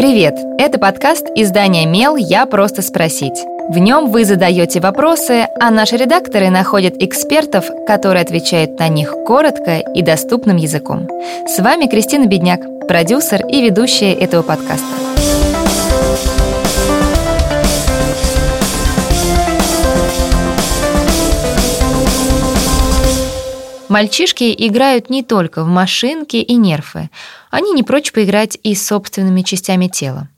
Привет! Это подкаст издания «Мел. Я просто спросить». В нем вы задаете вопросы, а наши редакторы находят экспертов, которые отвечают на них коротко и доступным языком. С вами Кристина Бедняк, продюсер и ведущая этого подкаста. Мальчишки играют не только в машинки и нерфы. Они не прочь поиграть и с собственными частями тела.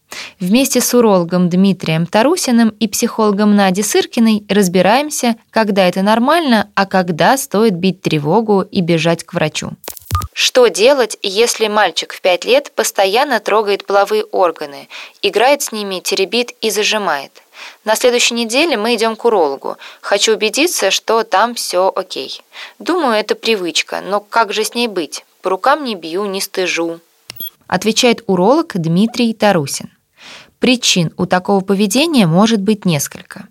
Вместе с урологом Дмитрием Тарусиным и психологом Надей Сыркиной разбираемся, когда это нормально, а когда стоит бить тревогу и бежать к врачу. Что делать, если мальчик в 5 лет постоянно трогает половые органы, играет с ними, теребит и зажимает? На следующей неделе мы идем к урологу. Хочу убедиться, что там все окей. Думаю, это привычка, но как же с ней быть? По рукам не бью, не стыжу. Отвечает уролог Дмитрий Тарусин. Причин у такого поведения может быть несколько.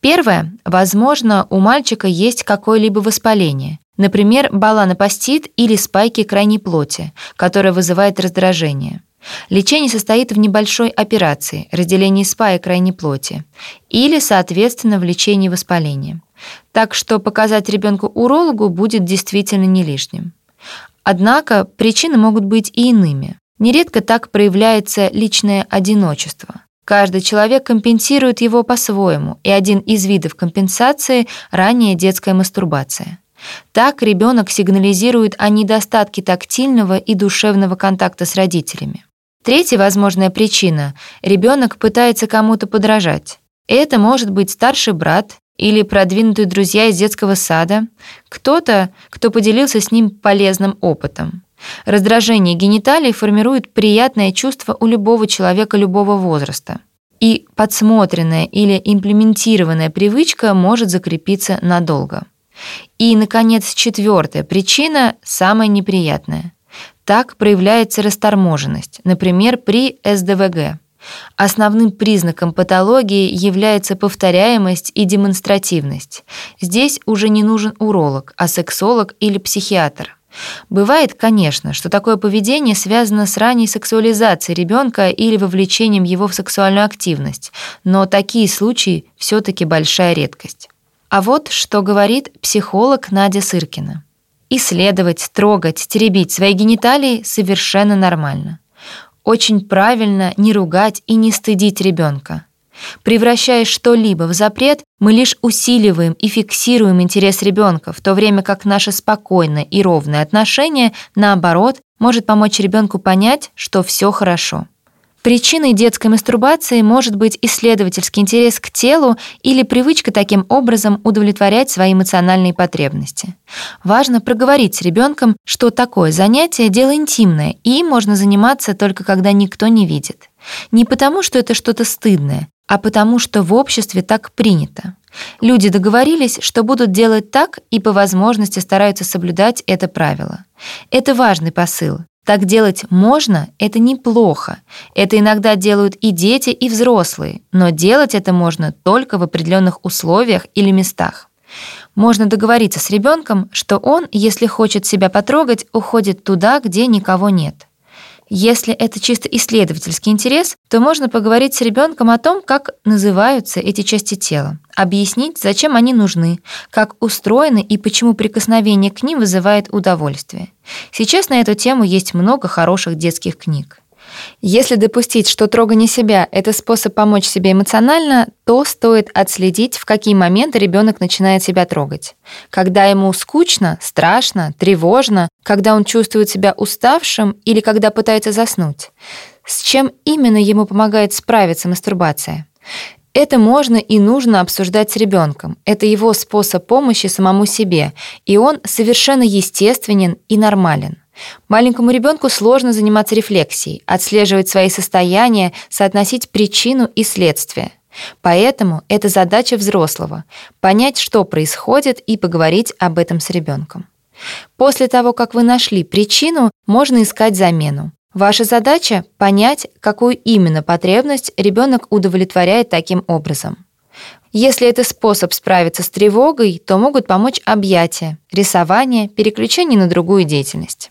Первое. Возможно, у мальчика есть какое-либо воспаление. Например, баланопастит или спайки крайней плоти, которое вызывает раздражение. Лечение состоит в небольшой операции, разделении спаек крайней плоти, или, соответственно, в лечении воспаления. Так что показать ребенку урологу будет действительно не лишним. Однако причины могут быть и иными. Нередко так проявляется личное одиночество. Каждый человек компенсирует его по-своему, и один из видов компенсации – ранняя детская мастурбация. Так ребенок сигнализирует о недостатке тактильного и душевного контакта с родителями. Третья возможная причина – ребенок пытается кому-то подражать. Это может быть старший брат или продвинутые друзья из детского сада, кто-то, кто поделился с ним полезным опытом. Раздражение гениталий формирует приятное чувство у любого человека любого возраста. И подсмотренная или имплементированная привычка может закрепиться надолго. И, наконец, четвертая причина, самая неприятная – так проявляется расторможенность, например, при СДВГ. Основным признаком патологии является повторяемость и демонстративность. Здесь уже не нужен уролог, а сексолог или психиатр. Бывает, конечно, что такое поведение связано с ранней сексуализацией ребенка или вовлечением его в сексуальную активность, но такие случаи все таки большая редкость. А вот что говорит психолог Надя Сыркина. Исследовать, трогать, теребить свои гениталии совершенно нормально. Очень правильно не ругать и не стыдить ребенка. Превращая что-либо в запрет, мы лишь усиливаем и фиксируем интерес ребенка, в то время как наше спокойное и ровное отношение, наоборот, может помочь ребенку понять, что все хорошо. Причиной детской мастурбации может быть исследовательский интерес к телу или привычка таким образом удовлетворять свои эмоциональные потребности. Важно проговорить с ребенком, что такое занятие – дело интимное, и им можно заниматься только когда никто не видит. Не потому, что это что-то стыдное, а потому, что в обществе так принято. Люди договорились, что будут делать так и по возможности стараются соблюдать это правило. Это важный посыл. Так делать можно, это неплохо. Это иногда делают и дети, и взрослые, но делать это можно только в определенных условиях или местах. Можно договориться с ребенком, что он, если хочет себя потрогать, уходит туда, где никого нет. Если это чисто исследовательский интерес, то можно поговорить с ребенком о том, как называются эти части тела, объяснить, зачем они нужны, как устроены и почему прикосновение к ним вызывает удовольствие. Сейчас на эту тему есть много хороших детских книг. Если допустить, что трогание себя — это способ помочь себе эмоционально, то стоит отследить, в какие моменты ребенок начинает себя трогать. Когда ему скучно, страшно, тревожно, когда он чувствует себя уставшим или когда пытается заснуть. С чем именно ему помогает справиться мастурбация? Это можно и нужно обсуждать с ребенком. Это его способ помощи самому себе, и он совершенно естественен и нормален. Маленькому ребенку сложно заниматься рефлексией, отслеживать свои состояния, соотносить причину и следствие. Поэтому это задача взрослого — понять, что происходит, и поговорить об этом с ребенком. После того, как вы нашли причину, можно искать замену. Ваша задача — понять, какую именно потребность ребенок удовлетворяет таким образом. Если это способ справиться с тревогой, то могут помочь объятия, рисование, переключение на другую деятельность.